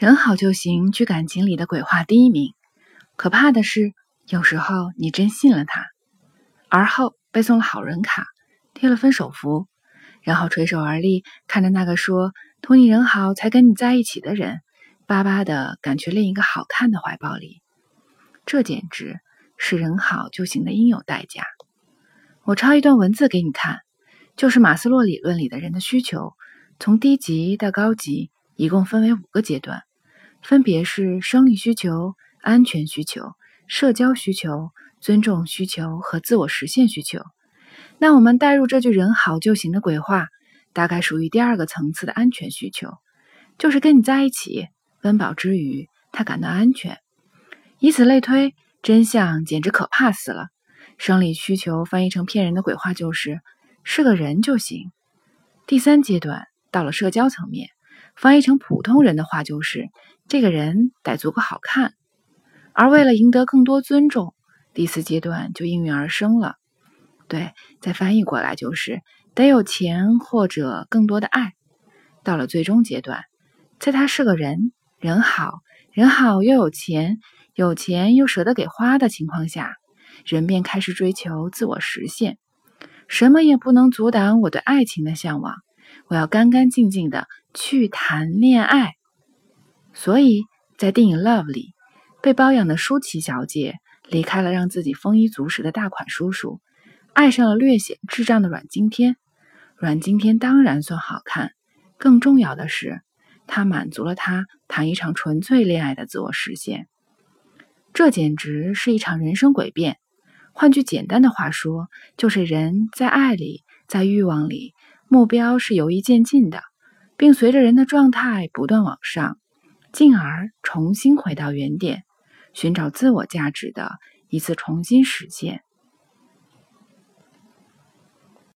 人好就行，居感情里的鬼话第一名。可怕的是，有时候你真信了他，而后背送了好人卡，贴了分手符，然后垂手而立，看着那个说同你人好才跟你在一起的人，巴巴的赶去另一个好看的怀抱里。这简直是人好就行的应有代价。我抄一段文字给你看，就是马斯洛理论里的人的需求，从低级到高级，一共分为五个阶段。分别是生理需求、安全需求、社交需求、尊重需求和自我实现需求。那我们带入这句“人好就行”的鬼话，大概属于第二个层次的安全需求，就是跟你在一起，温饱之余他感到安全。以此类推，真相简直可怕死了。生理需求翻译成骗人的鬼话就是是个人就行。第三阶段到了社交层面。翻译成普通人的话就是：这个人得足够好看。而为了赢得更多尊重，第四阶段就应运而生了。对，再翻译过来就是得有钱或者更多的爱。到了最终阶段，在他是个人，人好人好又有钱，有钱又舍得给花的情况下，人便开始追求自我实现。什么也不能阻挡我对爱情的向往。我要干干净净的去谈恋爱，所以在电影《Love》里，被包养的舒淇小姐离开了让自己丰衣足食的大款叔叔，爱上了略显智障的阮经天。阮经天当然算好看，更重要的是，他满足了他谈一场纯粹恋爱的自我实现。这简直是一场人生诡辩。换句简单的话说，就是人在爱里，在欲望里。目标是由易渐进的，并随着人的状态不断往上，进而重新回到原点，寻找自我价值的一次重新实现。